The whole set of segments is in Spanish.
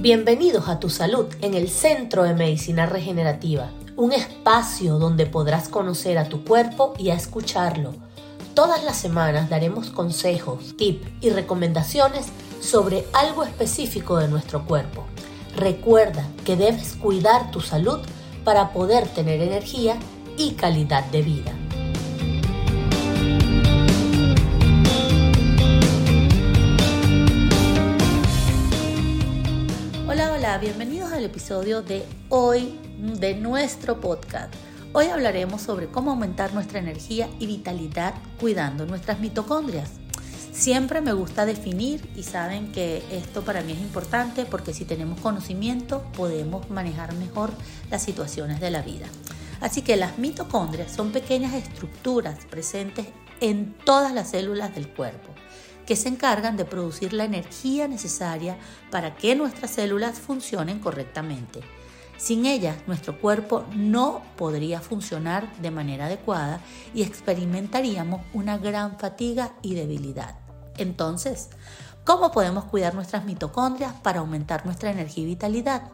Bienvenidos a Tu Salud en el Centro de Medicina Regenerativa, un espacio donde podrás conocer a tu cuerpo y a escucharlo. Todas las semanas daremos consejos, tips y recomendaciones sobre algo específico de nuestro cuerpo. Recuerda que debes cuidar tu salud para poder tener energía y calidad de vida. Bienvenidos al episodio de hoy de nuestro podcast. Hoy hablaremos sobre cómo aumentar nuestra energía y vitalidad cuidando nuestras mitocondrias. Siempre me gusta definir y saben que esto para mí es importante porque si tenemos conocimiento podemos manejar mejor las situaciones de la vida. Así que las mitocondrias son pequeñas estructuras presentes en todas las células del cuerpo que se encargan de producir la energía necesaria para que nuestras células funcionen correctamente. Sin ellas, nuestro cuerpo no podría funcionar de manera adecuada y experimentaríamos una gran fatiga y debilidad. Entonces, ¿cómo podemos cuidar nuestras mitocondrias para aumentar nuestra energía y vitalidad?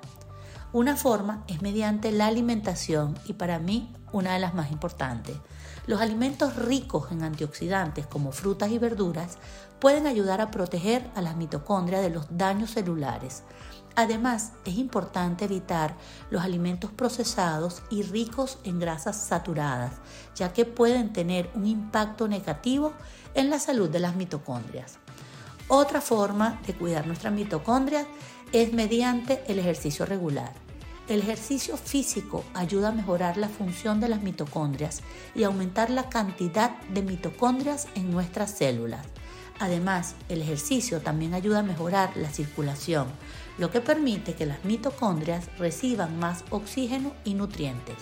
Una forma es mediante la alimentación y para mí una de las más importantes. Los alimentos ricos en antioxidantes como frutas y verduras pueden ayudar a proteger a las mitocondrias de los daños celulares. Además, es importante evitar los alimentos procesados y ricos en grasas saturadas, ya que pueden tener un impacto negativo en la salud de las mitocondrias. Otra forma de cuidar nuestras mitocondrias es mediante el ejercicio regular. El ejercicio físico ayuda a mejorar la función de las mitocondrias y aumentar la cantidad de mitocondrias en nuestras células. Además, el ejercicio también ayuda a mejorar la circulación, lo que permite que las mitocondrias reciban más oxígeno y nutrientes.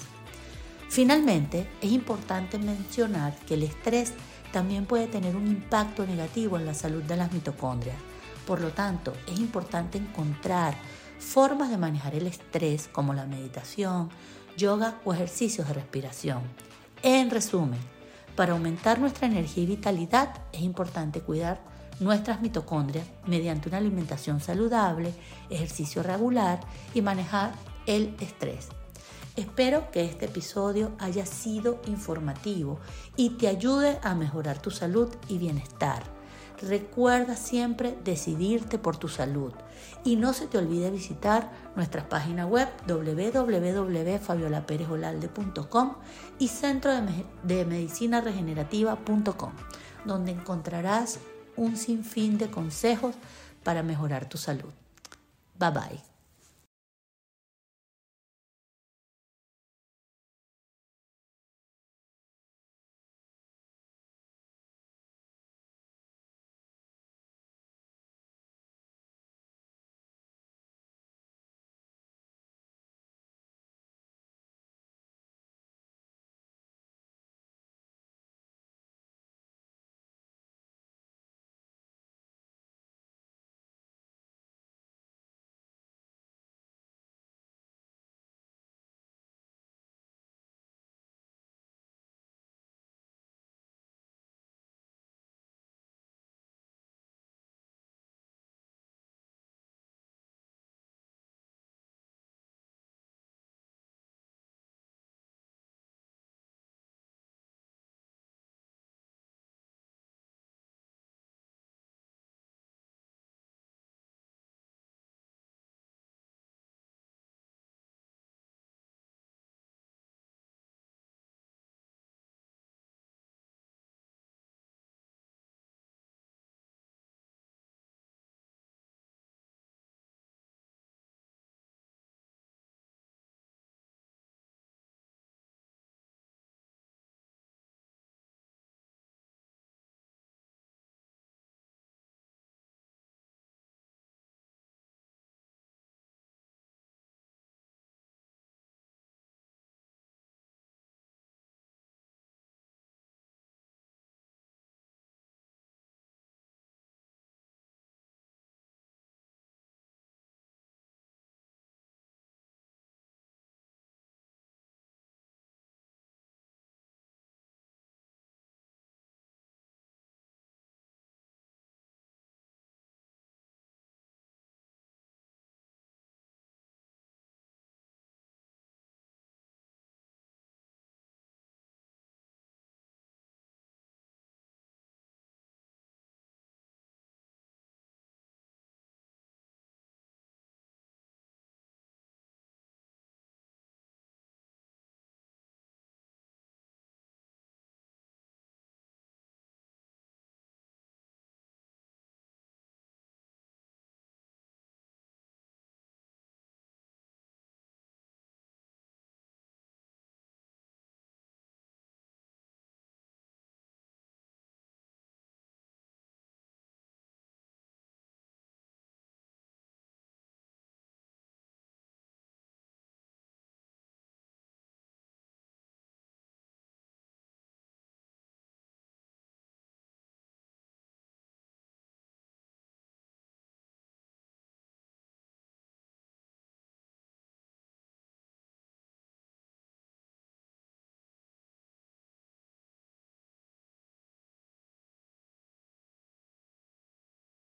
Finalmente, es importante mencionar que el estrés también puede tener un impacto negativo en la salud de las mitocondrias. Por lo tanto, es importante encontrar formas de manejar el estrés como la meditación, yoga o ejercicios de respiración. En resumen, para aumentar nuestra energía y vitalidad es importante cuidar nuestras mitocondrias mediante una alimentación saludable, ejercicio regular y manejar el estrés. Espero que este episodio haya sido informativo y te ayude a mejorar tu salud y bienestar. Recuerda siempre decidirte por tu salud y no se te olvide visitar nuestra página web www.fabiolaperezolalde.com y centro de medicina regenerativa.com, donde encontrarás un sinfín de consejos para mejorar tu salud. Bye bye.